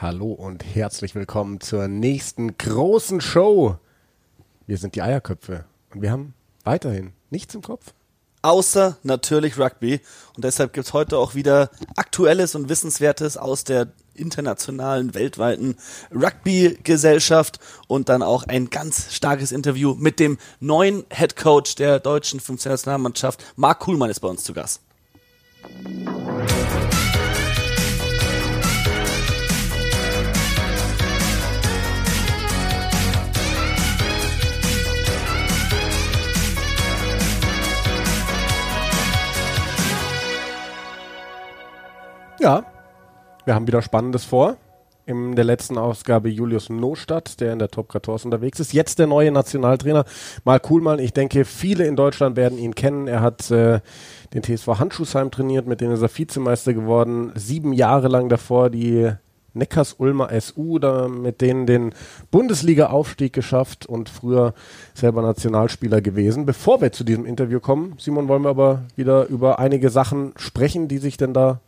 Hallo und herzlich willkommen zur nächsten großen Show. Wir sind die Eierköpfe und wir haben weiterhin nichts im Kopf. Außer natürlich Rugby. Und deshalb gibt es heute auch wieder Aktuelles und Wissenswertes aus der internationalen, weltweiten Rugby-Gesellschaft und dann auch ein ganz starkes Interview mit dem neuen Head Coach der deutschen 15 Nationalmannschaft. Marc Kuhlmann ist bei uns zu Gast. Ja, wir haben wieder Spannendes vor. In der letzten Ausgabe Julius Nostadt, der in der Top 14 unterwegs ist. Jetzt der neue Nationaltrainer, Mal Kuhlmann. Ich denke, viele in Deutschland werden ihn kennen. Er hat äh, den TSV Handschuhsheim trainiert, mit dem ist er Vizemeister geworden. Sieben Jahre lang davor die Neckars-Ulmer SU, da mit denen den Bundesliga-Aufstieg geschafft und früher selber Nationalspieler gewesen. Bevor wir zu diesem Interview kommen, Simon, wollen wir aber wieder über einige Sachen sprechen, die sich denn da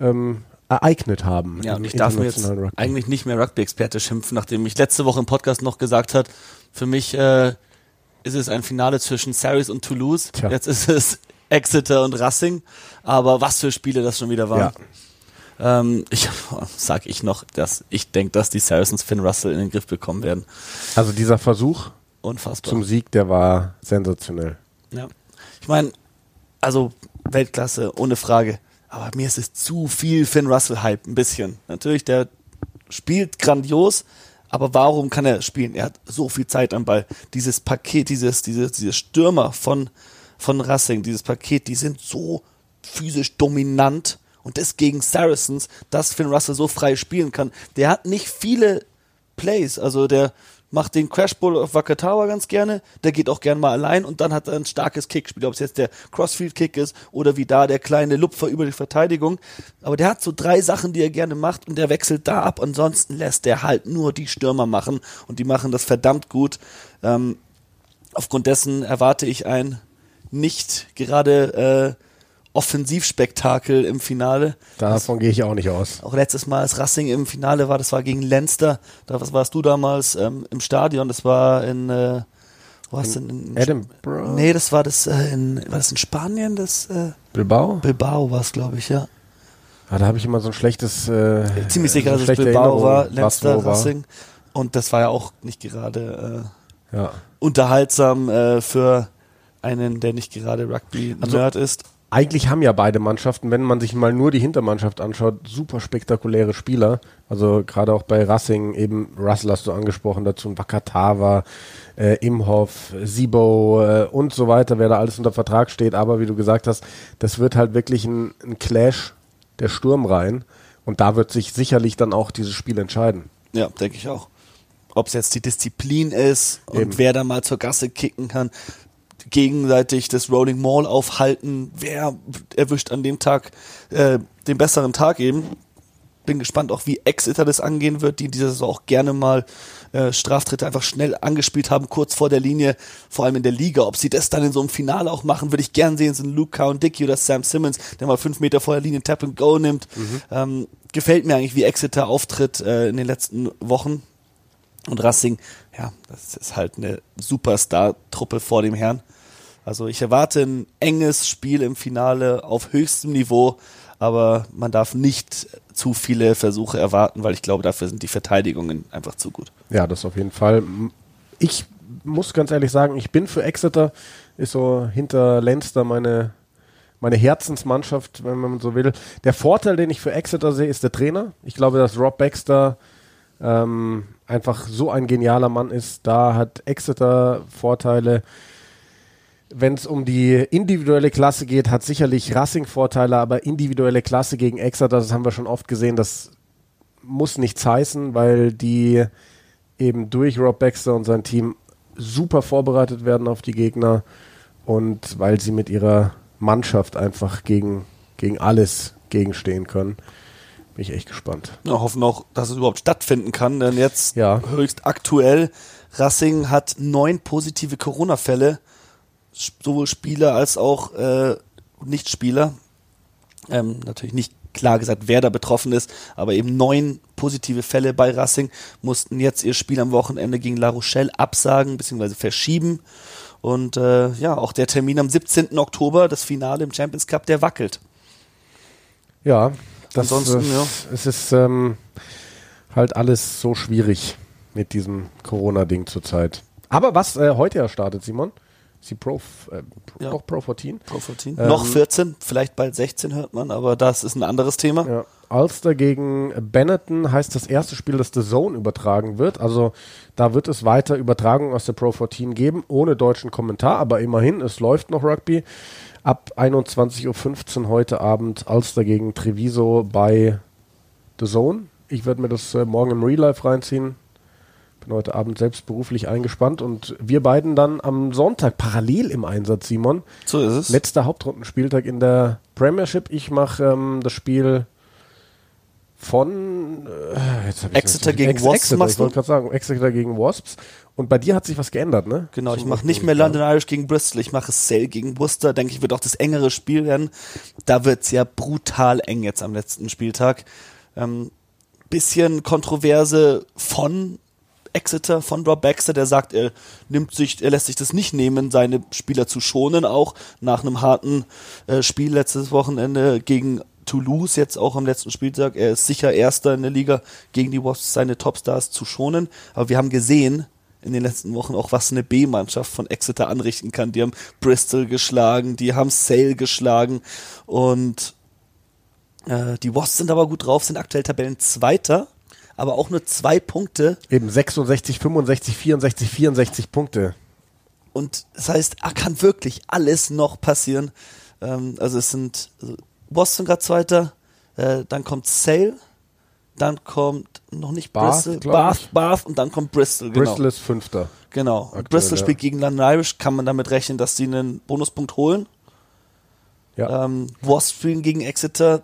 ähm, ereignet haben. Ja, und ich darf mir jetzt Rugby. eigentlich nicht mehr Rugby-Experte schimpfen, nachdem ich letzte Woche im Podcast noch gesagt hat, für mich äh, ist es ein Finale zwischen Saris und Toulouse. Tja. Jetzt ist es Exeter und Racing. Aber was für Spiele das schon wieder waren. Ja. Ähm, ich sag ich noch, dass ich denke, dass die Saracens Finn Russell in den Griff bekommen werden. Also dieser Versuch Unfassbar. zum Sieg, der war sensationell. Ja. Ich meine, also Weltklasse, ohne Frage. Aber mir ist es zu viel Finn Russell-Hype, ein bisschen. Natürlich, der spielt grandios, aber warum kann er spielen? Er hat so viel Zeit am Ball. Dieses Paket, dieses, dieses, dieses Stürmer von, von Racing, dieses Paket, die sind so physisch dominant. Und das gegen Saracens, dass Finn Russell so frei spielen kann. Der hat nicht viele Plays. Also der, macht den Crashball auf Wakatawa ganz gerne, der geht auch gerne mal allein und dann hat er ein starkes Kickspiel, ob es jetzt der Crossfield-Kick ist oder wie da der kleine Lupfer über die Verteidigung. Aber der hat so drei Sachen, die er gerne macht und der wechselt da ab. Ansonsten lässt der halt nur die Stürmer machen und die machen das verdammt gut. Ähm, aufgrund dessen erwarte ich ein nicht gerade äh, Offensivspektakel im Finale. Davon gehe ich auch nicht aus. Auch letztes Mal, als Racing im Finale war, das war gegen Leinster. Da was warst du damals ähm, im Stadion? Das war in äh, wo warst in, in, in Edinburgh? Nee, das war das äh, in war das in Spanien, das äh, Bilbao? Bilbao war es, glaube ich, ja. Ah, da habe ich immer so ein schlechtes äh, ziemlich sicher, dass es Bilbao war, Leinster Racing und das war ja auch nicht gerade äh, ja. unterhaltsam äh, für einen, der nicht gerade Rugby Nerd also, ist eigentlich haben ja beide Mannschaften, wenn man sich mal nur die Hintermannschaft anschaut, super spektakuläre Spieler. Also gerade auch bei Racing, eben Russell hast du angesprochen, dazu Wakatawa, äh, Imhoff, Sibo äh, und so weiter, wer da alles unter Vertrag steht. Aber wie du gesagt hast, das wird halt wirklich ein, ein Clash der Sturmreihen. Und da wird sich sicherlich dann auch dieses Spiel entscheiden. Ja, denke ich auch ob es jetzt die Disziplin ist und Eben. wer da mal zur Gasse kicken kann gegenseitig das Rolling Mall aufhalten. Wer erwischt an dem Tag äh, den besseren Tag eben? Bin gespannt auch, wie Exeter das angehen wird, die in dieser Saison auch gerne mal äh, Straftritte einfach schnell angespielt haben, kurz vor der Linie, vor allem in der Liga. Ob sie das dann in so einem Finale auch machen, würde ich gern sehen, sind Luke und Dickey oder Sam Simmons, der mal fünf Meter vor der Linie Tap and Go nimmt. Mhm. Ähm, gefällt mir eigentlich, wie Exeter auftritt äh, in den letzten Wochen. Und Racing, ja, das ist halt eine Superstar-Truppe vor dem Herrn. Also ich erwarte ein enges Spiel im Finale auf höchstem Niveau, aber man darf nicht zu viele Versuche erwarten, weil ich glaube, dafür sind die Verteidigungen einfach zu gut. Ja, das auf jeden Fall. Ich muss ganz ehrlich sagen, ich bin für Exeter, ist so hinter Leinster meine meine Herzensmannschaft, wenn man so will. Der Vorteil, den ich für Exeter sehe, ist der Trainer. Ich glaube, dass Rob Baxter ähm, einfach so ein genialer Mann ist. Da hat Exeter Vorteile wenn es um die individuelle Klasse geht, hat sicherlich Racing Vorteile, aber individuelle Klasse gegen Exeter, das haben wir schon oft gesehen, das muss nichts heißen, weil die eben durch Rob Baxter und sein Team super vorbereitet werden auf die Gegner und weil sie mit ihrer Mannschaft einfach gegen, gegen alles gegenstehen können. Bin ich echt gespannt. Ja, hoffen auch, dass es überhaupt stattfinden kann, denn jetzt ja. höchst aktuell, Racing hat neun positive Corona-Fälle sowohl Spieler als auch äh, Nichtspieler. Ähm, natürlich nicht klar gesagt, wer da betroffen ist, aber eben neun positive Fälle bei Racing mussten jetzt ihr Spiel am Wochenende gegen La Rochelle absagen bzw. verschieben. Und äh, ja, auch der Termin am 17. Oktober, das Finale im Champions Cup, der wackelt. Ja, das Ansonsten, äh, ja. es ist ähm, halt alles so schwierig mit diesem Corona-Ding zurzeit. Aber was äh, heute ja startet, Simon, ist die Pro, äh, Pro, Ja. doch Pro 14. Pro 14. Ähm, Noch 14, vielleicht bald 16 hört man, aber das ist ein anderes Thema. Ja. Ulster gegen Benetton heißt das erste Spiel, das The Zone übertragen wird. Also da wird es weiter Übertragungen aus der Pro 14 geben, ohne deutschen Kommentar, aber immerhin, es läuft noch Rugby. Ab 21.15 Uhr heute Abend Ulster gegen Treviso bei The Zone. Ich werde mir das äh, morgen im Real Life reinziehen. Bin heute Abend selbst beruflich eingespannt und wir beiden dann am Sonntag parallel im Einsatz, Simon. So ist es. Letzter Hauptrundenspieltag in der Premiership. Ich mache ähm, das Spiel von äh, Exeter gegen Ex Wasps Exeter, ich wollte gerade sagen, Exeter gegen Wasps. Und bei dir hat sich was geändert, ne? Genau, ich mache nicht mehr London Irish gegen Bristol, ich mache Sale gegen Worcester. Denke ich, wird auch das engere Spiel werden. Da wird's ja brutal eng jetzt am letzten Spieltag. Ähm, bisschen Kontroverse von Exeter, von Rob Baxter, der sagt, er nimmt sich, er lässt sich das nicht nehmen, seine Spieler zu schonen, auch nach einem harten äh, Spiel letztes Wochenende gegen Toulouse, jetzt auch am letzten Spieltag. Er ist sicher Erster in der Liga, gegen die Wasps seine Topstars zu schonen. Aber wir haben gesehen, in den letzten Wochen auch, was eine B-Mannschaft von Exeter anrichten kann. Die haben Bristol geschlagen, die haben Sale geschlagen und äh, die Wasps sind aber gut drauf, sind aktuell Tabellenzweiter, aber auch nur zwei Punkte. Eben 66, 65, 64, 64 Punkte. Und das heißt, ah, kann wirklich alles noch passieren. Ähm, also es sind also sind gerade Zweiter, äh, dann kommt Sale, dann kommt noch nicht Bath, Bristol, Bath. Bath und dann kommt Bristol. Genau. Bristol ist Fünfter. Genau. Aktuell, Bristol ja. spielt gegen London Irish, kann man damit rechnen, dass die einen Bonuspunkt holen. Ja. Ähm, Wasps spielen gegen Exeter.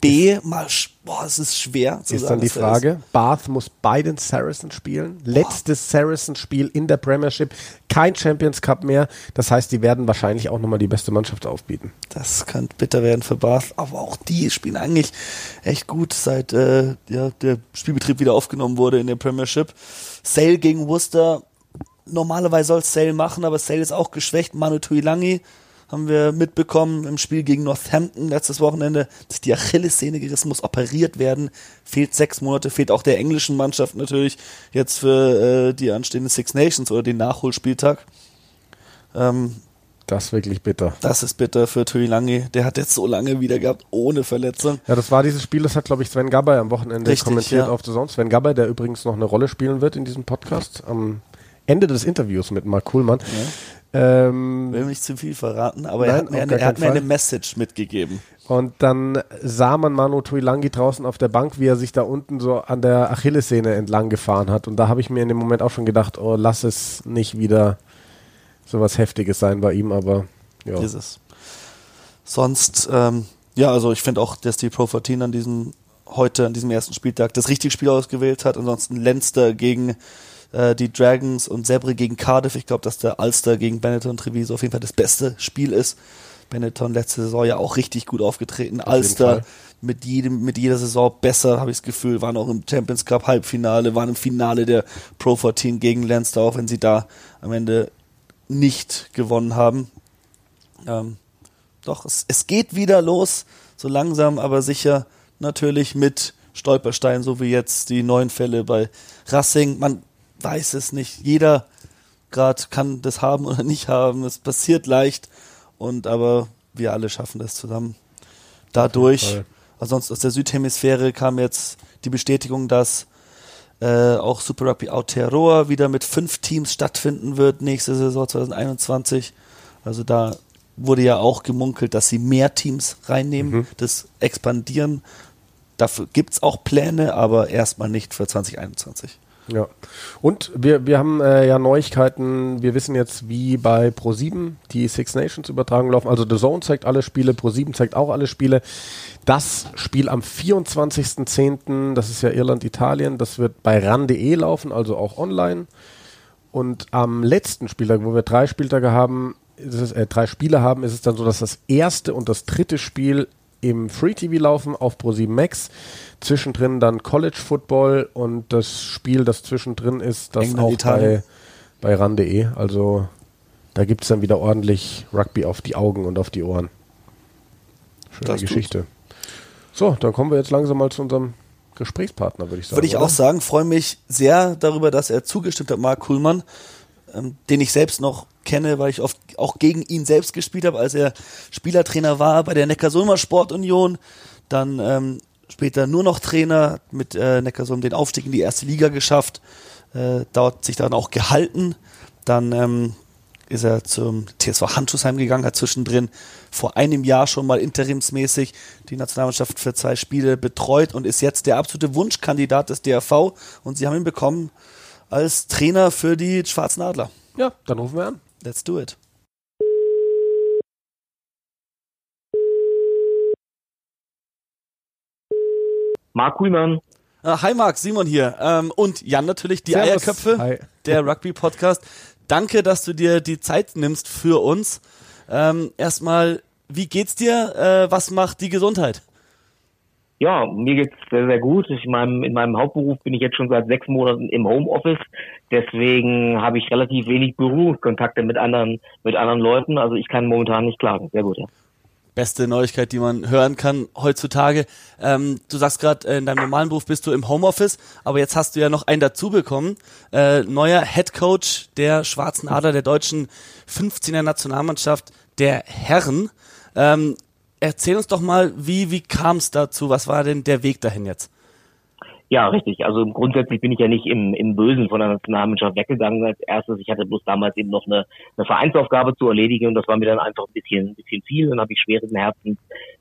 B, mal, boah, es ist schwer zu ist sagen. dann die Frage. Bath muss bei den Saracens spielen. Letztes Saracens-Spiel in der Premiership. Kein Champions Cup mehr. Das heißt, die werden wahrscheinlich auch nochmal die beste Mannschaft aufbieten. Das kann bitter werden für Bath, aber auch die spielen eigentlich echt gut, seit äh, ja, der Spielbetrieb wieder aufgenommen wurde in der Premiership. Sale gegen Worcester, normalerweise soll Sale machen, aber Sale ist auch geschwächt. Manu Tuilangi haben wir mitbekommen im Spiel gegen Northampton letztes Wochenende, dass die Achillessehne gerissen muss, operiert werden, fehlt sechs Monate, fehlt auch der englischen Mannschaft natürlich jetzt für äh, die anstehende Six Nations oder den Nachholspieltag. Ähm, Das ist wirklich bitter. das ist bitter für Tuilangi. Der hat jetzt so lange wieder gehabt, ohne Verletzung. Ja, das war dieses Spiel, das hat, glaube ich, Sven Gabay am Wochenende Richtig, kommentiert ja. auf The Zone. Sven Gabay, der übrigens noch eine Rolle spielen wird in diesem Podcast, am Ende des Interviews mit Mark Kuhlmann. Ähm, Will nicht zu viel verraten, aber Nein, er hat mir, eine, er hat mir eine. Message mitgegeben. Und dann sah man Manu Tuilangi draußen auf der Bank, wie er sich da unten so an der Achillessehne entlang gefahren hat. Und da habe ich mir in dem Moment auch schon gedacht, oh, lass es nicht wieder sowas Heftiges sein bei ihm, aber ja. Ist es. Sonst, ähm, ja, also ich finde auch, dass die Pro 14 an diesem, heute, an diesem ersten Spieltag, das richtige Spiel ausgewählt hat. Ansonsten Leinster gegen äh, die Dragons und Sebre gegen Cardiff. Ich glaube, dass der Ulster gegen Benetton Treviso auf jeden Fall das beste Spiel ist. Benetton letzte Saison ja auch richtig gut aufgetreten. jeden Ulster mit jedem, mit jeder Saison besser, habe ich das Gefühl, waren auch im Champions Cup Halbfinale, waren im Finale der Pro 14 gegen Leinster, auch wenn sie da am Ende nicht gewonnen haben. Ähm, doch, es, es geht wieder los, so langsam, aber sicher, natürlich mit Stolpersteinen, so wie jetzt die neuen Fälle bei Racing. Man weiß es nicht. Jeder gerade kann das haben oder nicht haben. Es passiert leicht. Und aber wir alle schaffen das zusammen. Dadurch, Fall. ansonsten aus der Südhemisphäre kam jetzt die Bestätigung, dass äh, auch Super Rugby Aotearoa wieder mit fünf Teams stattfinden wird nächste Saison 2021. Also da wurde ja auch gemunkelt, dass sie mehr Teams reinnehmen, Mhm. das expandieren. Dafür gibt es auch Pläne, aber erstmal nicht für 2021. Ja. Und wir, wir haben äh, ja Neuigkeiten. Wir wissen jetzt, wie bei Pro7 die Six Nations Übertragung laufen. Also The Zone zeigt alle Spiele, Pro7 zeigt auch alle Spiele. Das Spiel am 24.10., das ist ja Irland, Italien, das wird bei ran.de laufen, also auch online. Und am letzten Spieltag, wo wir drei Spieltage haben, es, äh, drei Spiele haben, ist es dann so, dass das erste und das dritte Spiel im Free TV laufen auf Pro7 Max. Zwischendrin dann College Football und das Spiel, das zwischendrin ist, das England, auch bei, Italien. bei ran.de. Also da gibt es dann wieder ordentlich Rugby auf die Augen und auf die Ohren. Schöne Das tut's. Geschichte. So, dann kommen wir jetzt langsam mal zu unserem Gesprächspartner, würde ich sagen. Würde ich oder? auch sagen, freue mich sehr darüber, dass er zugestimmt hat, Marc Kuhlmann, ähm, den ich selbst noch kenne, weil ich oft auch gegen ihn selbst gespielt habe, als er Spielertrainer war bei der Neckarsulmer Sportunion, dann ähm, später nur noch Trainer mit äh, Neckarsulm den Aufstieg in die erste Liga geschafft, äh, dort sich dann auch gehalten, dann ähm, ist er zum TSV Handschussheim gegangen, hat zwischendrin vor einem Jahr schon mal interimsmäßig die Nationalmannschaft für zwei Spiele betreut und ist jetzt der absolute Wunschkandidat des DRV und sie haben ihn bekommen als Trainer für die Schwarzen Adler. Ja, dann rufen wir an. Let's do it. Marc Kuhlmann. Ah, hi Marc, Simon hier ähm, und Jan natürlich, die Servus. Eierköpfe, Hi. der Rugby-Podcast. Danke, dass du dir die Zeit nimmst für uns. Ähm, erstmal, wie geht's dir? Äh, was macht die Gesundheit? Ja, mir geht's sehr, sehr gut. Ich meinem, in meinem Hauptberuf bin ich jetzt schon seit sechs Monaten im Homeoffice. Deswegen habe ich relativ wenig Berufskontakte mit anderen, mit anderen Leuten. Also ich kann momentan nicht klagen. Sehr gut, ja. beste Neuigkeit, die man hören kann heutzutage. Ähm, du sagst gerade, in deinem normalen Beruf bist du im Homeoffice, aber jetzt hast du ja noch einen dazu bekommen. Äh, neuer Head Coach der Schwarzen Adler der deutschen 15er Nationalmannschaft der Herren. Ähm, erzähl uns doch mal, wie, wie kam es dazu? Was war denn der Weg dahin jetzt? Ja, richtig. Also grundsätzlich bin ich ja nicht im, im Bösen von der Nationalmannschaft weggegangen als erstes. Ich hatte bloß damals eben noch eine, eine Vereinsaufgabe zu erledigen und das war mir dann einfach ein bisschen, ein bisschen viel. Dann habe ich schweren Herzens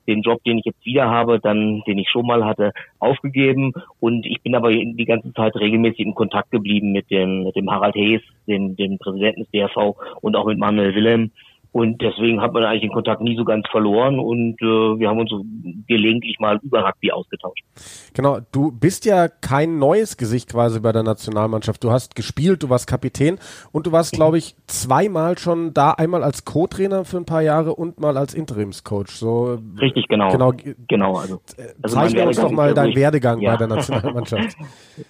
den Job, den ich jetzt wieder habe, dann, den ich schon mal hatte, aufgegeben. Und ich bin aber die ganze Zeit regelmäßig in Kontakt geblieben mit dem, mit dem Harald Hees, dem, dem Präsidenten des DRV und auch mit Manuel Wilhelm. Und deswegen hat man eigentlich den Kontakt nie so ganz verloren und äh, wir haben uns so gelegentlich mal über Rugby ausgetauscht. Genau, du bist ja kein neues Gesicht quasi bei der Nationalmannschaft. Du hast gespielt, du warst Kapitän und du warst, glaube ich, zweimal schon da, einmal als Co-Trainer für ein paar Jahre und mal als Interimscoach. So Richtig, genau. Genau, Genau, also. also mein zeichne uns doch mal ja deinen. Werdegang Ja. bei der Nationalmannschaft.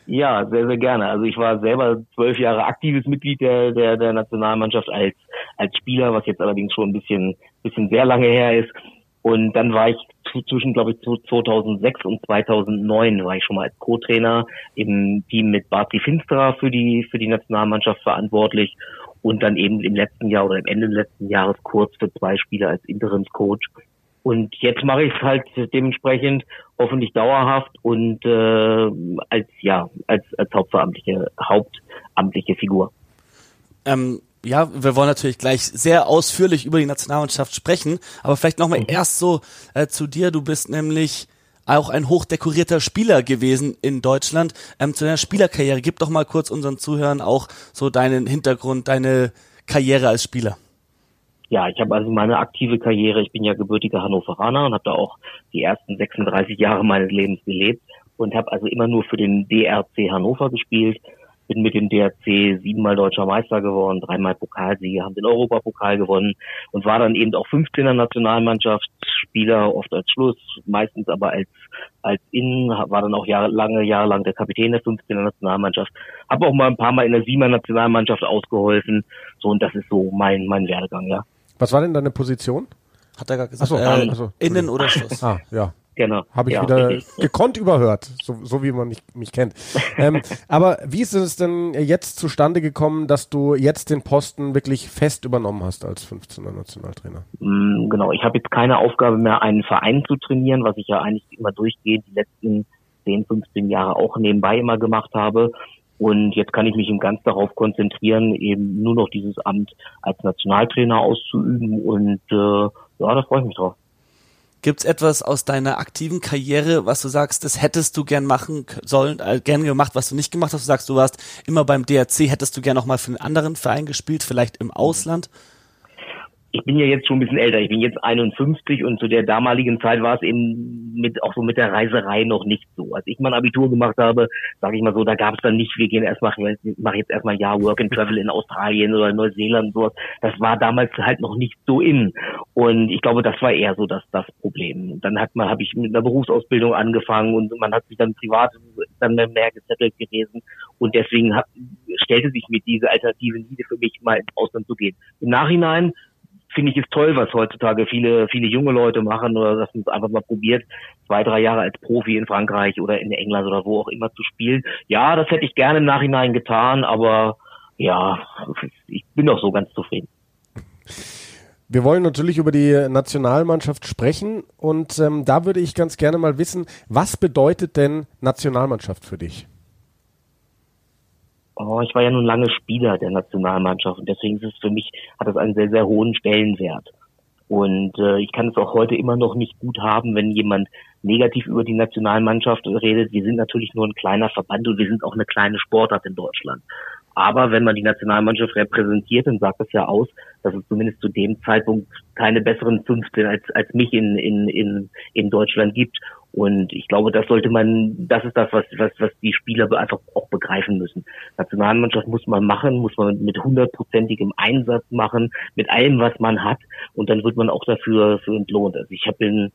Ja, sehr, sehr gerne. Also ich war selber zwölf Jahre aktives Mitglied der, der, der Nationalmannschaft als, als Spieler, was jetzt allerdings schon ein bisschen, bisschen sehr lange her ist. Und dann war ich zwischen, glaube ich, zu 2006 und 2009 war ich schon mal als Co-Trainer im Team mit Barty Finsterer für die, für die Nationalmannschaft verantwortlich. Und dann eben im letzten Jahr oder am Ende letzten Jahres kurz für zwei Spiele als Interimscoach. Und jetzt mache ich es halt dementsprechend hoffentlich dauerhaft und äh, als ja als als hauptamtliche hauptamtliche Figur. Ähm, ja, wir wollen natürlich gleich sehr ausführlich über die Nationalmannschaft sprechen, aber vielleicht nochmal Mhm. erst so äh, zu dir. Du bist nämlich auch ein hochdekorierter Spieler gewesen in Deutschland. Ähm, zu deiner Spielerkarriere, gib doch mal kurz unseren Zuhörern auch so deinen Hintergrund, deine Karriere als Spieler. Ja, ich habe also meine aktive Karriere, ich bin ja gebürtiger Hannoveraner und habe da auch die ersten 36 Jahre meines Lebens gelebt und habe also immer nur für den DRC Hannover gespielt. Bin mit dem DRC siebenmal deutscher Meister geworden, dreimal Pokalsieger, haben den Europapokal gewonnen und war dann eben auch 15er Nationalmannschaftsspieler, oft als Schluss, meistens aber als als Innen, war dann auch Jahre, lange Jahre lang der Kapitän der 15er Nationalmannschaft. Habe auch mal ein paar Mal in der 7er Nationalmannschaft ausgeholfen. So und das ist so mein mein Werdegang, ja. Was war denn deine Position? Hat er gerade gesagt. So, äh, ach so, innen oder Schluss. Ah, ja. Genau. Habe ich ja, wieder richtig. gekonnt überhört, so, so wie man mich, mich kennt. ähm, aber wie ist es denn jetzt zustande gekommen, dass du jetzt den Posten wirklich fest übernommen hast als 15er Nationaltrainer? Mm, Genau, ich habe jetzt keine Aufgabe mehr, einen Verein zu trainieren, was ich ja eigentlich immer durchgehend die letzten 10, 15 Jahre auch nebenbei immer gemacht habe. Und jetzt kann ich mich ganz darauf konzentrieren, eben nur noch dieses Amt als Nationaltrainer auszuüben. Und äh, ja, da freue ich mich drauf. Gibt's etwas aus deiner aktiven Karriere, was du sagst, das hättest du gern machen sollen, äh, gern gemacht, was du nicht gemacht hast? Du sagst, du warst immer beim DRC, hättest du gern noch mal für einen anderen Verein gespielt, vielleicht im Ausland? Ich bin ja jetzt schon ein bisschen älter, ich bin jetzt 51 und zu der damaligen Zeit war es eben mit auch so mit der Reiserei noch nicht so. Als ich mein Abitur gemacht habe, sage ich mal so, da gab es dann nicht, wir gehen erstmal, ich mache jetzt erstmal ein Jahr Work and Travel in Australien oder Neuseeland und sowas. Das war damals halt noch nicht so in. Und ich glaube, das war eher so das, das Problem. Dann hat man, habe ich mit einer Berufsausbildung angefangen und man hat sich dann privat dann mehr gesettelt gewesen. Und deswegen hat, stellte sich mir diese Alternative nie für mich mal ins Ausland zu gehen. Im Nachhinein finde ich es toll, was heutzutage viele, viele junge Leute machen oder dass man es einfach mal probiert, zwei, drei Jahre als Profi in Frankreich oder in England oder wo auch immer zu spielen. Ja, das hätte ich gerne im Nachhinein getan, aber ja, ich bin doch so ganz zufrieden. Wir wollen natürlich über die Nationalmannschaft sprechen und ähm, da würde ich ganz gerne mal wissen, was bedeutet denn Nationalmannschaft für dich? Oh, ich war ja nun lange Spieler der Nationalmannschaft und deswegen ist es für mich, hat es einen sehr, sehr hohen Stellenwert. Und äh, ich kann es auch heute immer noch nicht gut haben, wenn jemand negativ über die Nationalmannschaft redet. Wir sind natürlich nur ein kleiner Verband und wir sind auch eine kleine Sportart in Deutschland. Aber wenn man die Nationalmannschaft repräsentiert, dann sagt das ja aus, dass es zumindest zu dem Zeitpunkt keine besseren 15 als, als mich in, in, in, in Deutschland gibt. Und ich glaube, das sollte man, das ist das, was, was, was die Spieler einfach auch begreifen müssen. Nationalmannschaft muss man machen, muss man mit hundertprozentigem Einsatz machen, mit allem, was man hat. Und dann wird man auch dafür, für entlohnt. Also ich habe in,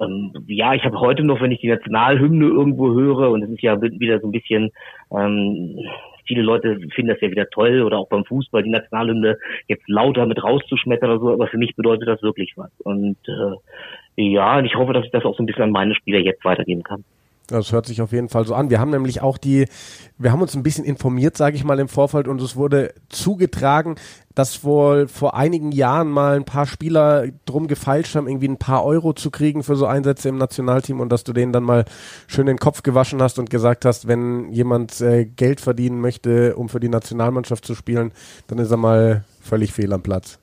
ähm, ja, ich habe heute noch, wenn ich die Nationalhymne irgendwo höre, und es ist ja wieder so ein bisschen, ähm, viele Leute finden das ja wieder toll oder auch beim Fußball die Nationalhymne jetzt lauter mit rauszuschmettern oder so, aber für mich bedeutet das wirklich was. Und äh, ja, und ich hoffe, dass ich das auch so ein bisschen an meine Spieler jetzt weitergeben kann. Das hört sich auf jeden Fall so an. Wir haben nämlich auch die, wir haben uns ein bisschen informiert, sage ich mal, im Vorfeld und es wurde zugetragen, dass wohl vor einigen Jahren mal ein paar Spieler drum gefeilscht haben, irgendwie ein paar Euro zu kriegen für so Einsätze im Nationalteam und dass du denen dann mal schön den Kopf gewaschen hast und gesagt hast, wenn jemand äh, Geld verdienen möchte, um für die Nationalmannschaft zu spielen, dann ist er mal völlig fehl am Platz.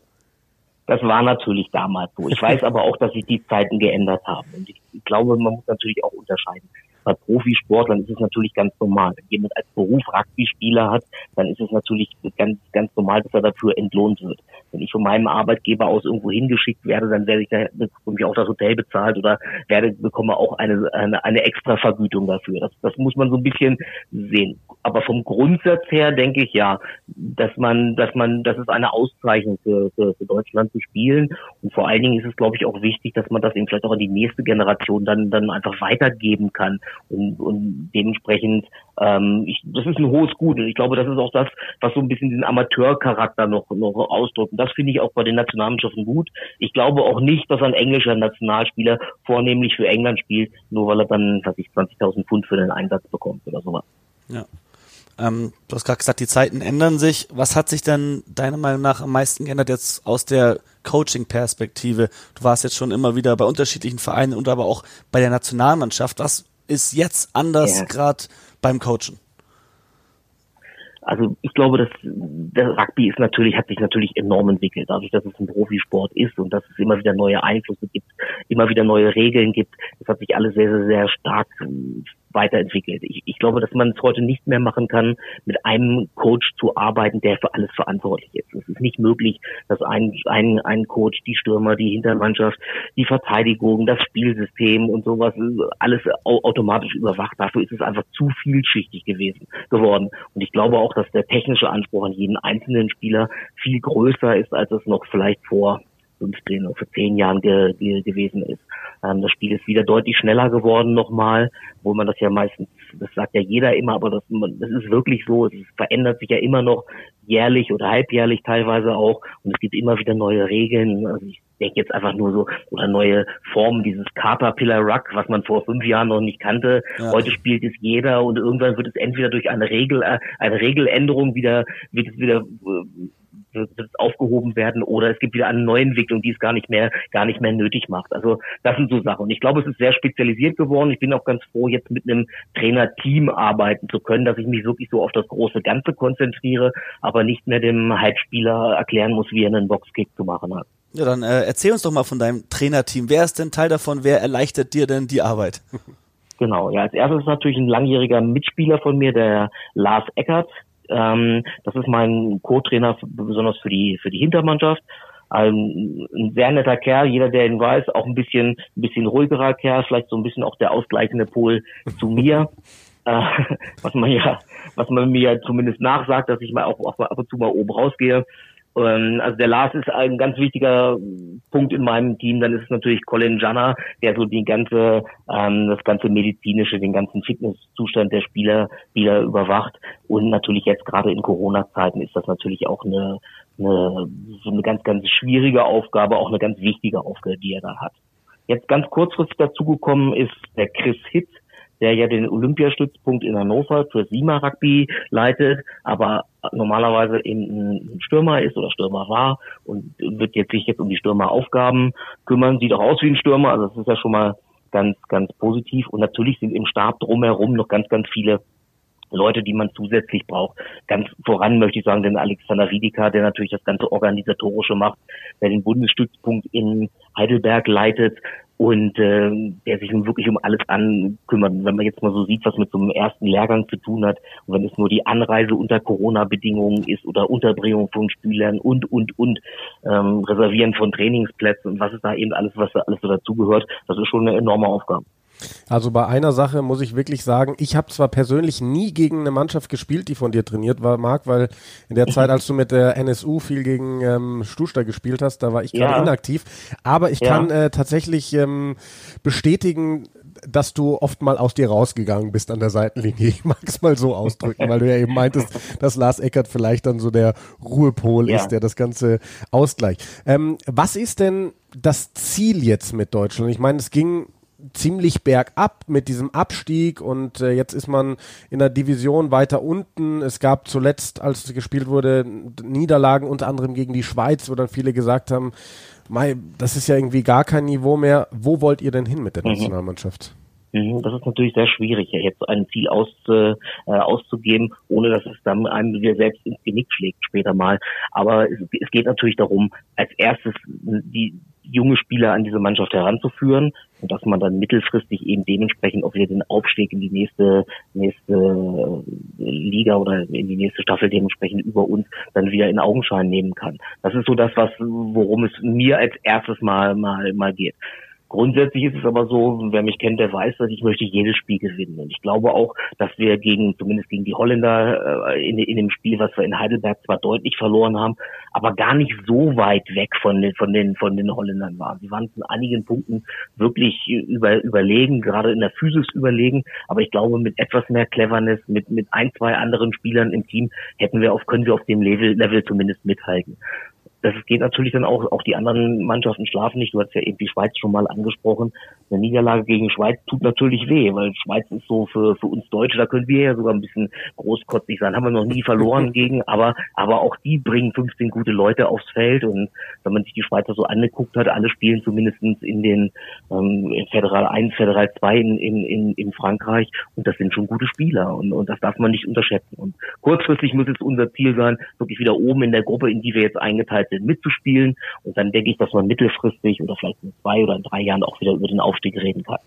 Das war natürlich damals so. Ich weiß aber auch, dass sich die Zeiten geändert haben. Und ich glaube, man muss natürlich auch unterscheiden bei Profisportlern ist es natürlich ganz normal. Wenn jemand als Beruf Rugby-Spieler hat, dann ist es natürlich ganz, ganz normal, dass er dafür entlohnt wird. Wenn ich von meinem Arbeitgeber aus irgendwo hingeschickt werde, dann werde ich da bekomme ich auch das Hotel bezahlt oder werde bekomme auch eine, eine, eine extra Vergütung dafür. Das, das muss man so ein bisschen sehen. Aber vom Grundsatz her denke ich ja, dass man, dass man, das ist eine Auszeichnung für, für, für Deutschland zu spielen. Und vor allen Dingen ist es, glaube ich, auch wichtig, dass man das eben vielleicht auch an die nächste Generation dann, dann einfach weitergeben kann und, und dementsprechend, ähm, ich, das ist ein hohes Gut. Und ich glaube, das ist auch das, was so ein bisschen den Amateurcharakter noch, noch ausdrückt. Und das finde ich auch bei den Nationalmannschaften gut. Ich glaube auch nicht, dass ein englischer Nationalspieler vornehmlich für England spielt, nur weil er dann, was ich, 20.000 Pfund für den Einsatz bekommt oder sowas. Ja. Ähm, du hast gerade gesagt, die Zeiten ändern sich. Was hat sich denn deiner Meinung nach am meisten geändert jetzt aus der Coaching-Perspektive? Du warst jetzt schon immer wieder bei unterschiedlichen Vereinen und aber auch bei der Nationalmannschaft. Was ist jetzt anders ja. gerade beim Coachen? Also ich glaube, dass der Rugby ist natürlich, hat sich natürlich enorm entwickelt, dadurch, dass es ein Profisport ist und dass es immer wieder neue Einflüsse gibt, immer wieder neue Regeln gibt. Das hat sich alles sehr, sehr, sehr stark weiterentwickelt. Ich, ich glaube, dass man es heute nicht mehr machen kann, mit einem Coach zu arbeiten, der für alles verantwortlich ist. Es ist nicht möglich, dass ein, ein, ein Coach die Stürmer, die Hintermannschaft, die Verteidigung, das Spielsystem und sowas alles automatisch überwacht. Dafür ist es einfach zu vielschichtig gewesen geworden. Und ich glaube auch, dass der technische Anspruch an jeden einzelnen Spieler viel größer ist, als es noch vielleicht vor 15 oder für 10 Jahren ge, ge, gewesen ist. Ähm, das Spiel ist wieder deutlich schneller geworden nochmal, wo man das ja meistens, das sagt ja jeder immer, aber das, das ist wirklich so, es verändert sich ja immer noch jährlich oder halbjährlich teilweise auch und es gibt immer wieder neue Regeln. Also ich denke jetzt einfach nur so, oder neue Formen, dieses Caterpillar Ruck, was man vor fünf Jahren noch nicht kannte. Ja. Heute spielt es jeder und irgendwann wird es entweder durch eine Regel, äh, eine Regeländerung wieder, wird es wieder äh, wird es aufgehoben werden oder es gibt wieder eine Neuentwicklung, die es gar nicht mehr, gar nicht mehr nötig macht. Also das sind so Sachen. Und ich glaube, es ist sehr spezialisiert geworden. Ich bin auch ganz froh, jetzt mit einem Trainerteam arbeiten zu können, dass ich mich wirklich so auf das große Ganze konzentriere, aber nicht mehr dem Halbspieler erklären muss, wie er einen Boxkick zu machen hat. Ja, dann äh, erzähl uns doch mal von deinem Trainerteam. Wer ist denn Teil davon? Wer erleichtert dir denn die Arbeit? Genau, ja, als erstes ist natürlich ein langjähriger Mitspieler von mir, der Lars Eckert, ähm, das ist mein Co-Trainer besonders für die für die Hintermannschaft. ein, ein sehr netter Kerl, jeder, der ihn weiß, auch ein bisschen, ein bisschen ruhigerer Kerl, vielleicht so ein bisschen auch der ausgleichende Pol zu mir. Äh, was man ja, was man mir zumindest nachsagt, dass ich mal auch, auch mal ab und zu mal oben rausgehe. Ähm, also der Lars ist ein ganz wichtiger Punkt in meinem Team. Dann ist es natürlich Colin Janner, der so die ganze, ähm, das ganze medizinische, den ganzen Fitnesszustand der Spieler wieder überwacht. Und natürlich jetzt gerade in Corona-Zeiten ist das natürlich auch eine, eine, so eine ganz, ganz schwierige Aufgabe, auch eine ganz wichtige Aufgabe, die er da hat. Jetzt ganz kurzfristig dazugekommen ist der Chris Hitz, der ja den Olympiastützpunkt in Hannover für Sima Rugby leitet, aber normalerweise eben ein Stürmer ist oder Stürmer war und wird jetzt sich jetzt um die Stürmeraufgaben kümmern. Sieht auch aus wie ein Stürmer, also das ist ja schon mal ganz, ganz positiv. Und natürlich sind im Stab drumherum noch ganz, ganz viele Leute, die man zusätzlich braucht. Ganz voran möchte ich sagen, den Alexander Wiedika, der natürlich das ganze Organisatorische macht, der den Bundesstützpunkt in Heidelberg leitet und äh, der sich nun wirklich um alles ankümmert. Wenn man jetzt mal so sieht, was mit so einem ersten Lehrgang zu tun hat, und wenn es nur die Anreise unter Corona-Bedingungen ist oder Unterbringung von Spielern und, und, und, ähm, Reservieren von Trainingsplätzen und was ist da eben alles, was da alles so dazugehört, das ist schon eine enorme Aufgabe. Also bei einer Sache muss ich wirklich sagen, ich habe zwar persönlich nie gegen eine Mannschaft gespielt, die von dir trainiert war, Marc, weil in der Zeit, als du mit der NSU viel gegen ähm, Stuster gespielt hast, da war ich gerade ja. inaktiv. Aber ich ja. kann äh, tatsächlich ähm, bestätigen, dass du oft mal aus dir rausgegangen bist an der Seitenlinie. Ich mag es mal so ausdrücken, weil du ja eben meintest, dass Lars Eckert vielleicht dann so der Ruhepol ja. ist, der das Ganze ausgleicht. Ähm, was ist denn das Ziel jetzt mit Deutschland? Ich meine, es ging ziemlich bergab mit diesem Abstieg und äh, jetzt ist man in der Division weiter unten. Es gab zuletzt, als es gespielt wurde, Niederlagen unter anderem gegen die Schweiz, wo dann viele gesagt haben, Mai, das ist ja irgendwie gar kein Niveau mehr. Wo wollt ihr denn hin mit der mhm. Nationalmannschaft? Mhm, das ist natürlich sehr schwierig, jetzt ein Ziel aus, äh, auszugeben, ohne dass es dann einem wieder selbst ins Genick schlägt später mal. Aber es, es geht natürlich darum, als erstes die, junge Spieler an diese Mannschaft heranzuführen und dass man dann mittelfristig eben dementsprechend auch wieder den Aufstieg in die nächste nächste äh, Liga oder in die nächste Staffel dementsprechend über uns dann wieder in Augenschein nehmen kann. Das ist so das, was worum es mir als erstes mal mal mal geht. Grundsätzlich ist es aber so, wer mich kennt, der weiß, dass ich möchte jedes Spiel gewinnen. Und ich glaube auch, dass wir gegen, zumindest gegen die Holländer äh, in, in dem Spiel, was wir in Heidelberg zwar deutlich verloren haben, aber gar nicht so weit weg von den, von den, von den Holländern waren. Sie waren in einigen Punkten wirklich über, überlegen, gerade in der Physis überlegen. Aber ich glaube, mit etwas mehr Cleverness, mit, mit ein, zwei anderen Spielern im Team hätten wir auf, können wir auf dem Level, Level zumindest mithalten. Das geht natürlich dann auch, auch die anderen Mannschaften schlafen nicht. Du hast ja eben die Schweiz schon mal angesprochen. Eine Niederlage gegen Schweiz tut natürlich weh, weil Schweiz ist so für, für uns Deutsche, da können wir ja sogar ein bisschen großkotzig sein. Haben wir noch nie verloren gegen, aber, aber auch die bringen 15 gute Leute aufs Feld und wenn man sich die Schweizer so angeguckt hat, alle spielen zumindest in den ähm, in Federal 1, Federal 2 in, in, in Frankreich und das sind schon gute Spieler und, und das darf man nicht unterschätzen. Und kurzfristig muss es unser Ziel sein, wirklich wieder oben in der Gruppe, in die wir jetzt eingeteilt sind, mitzuspielen. Und dann denke ich, dass man mittelfristig oder vielleicht in zwei oder in drei Jahren auch wieder über den Aufstieg reden kann.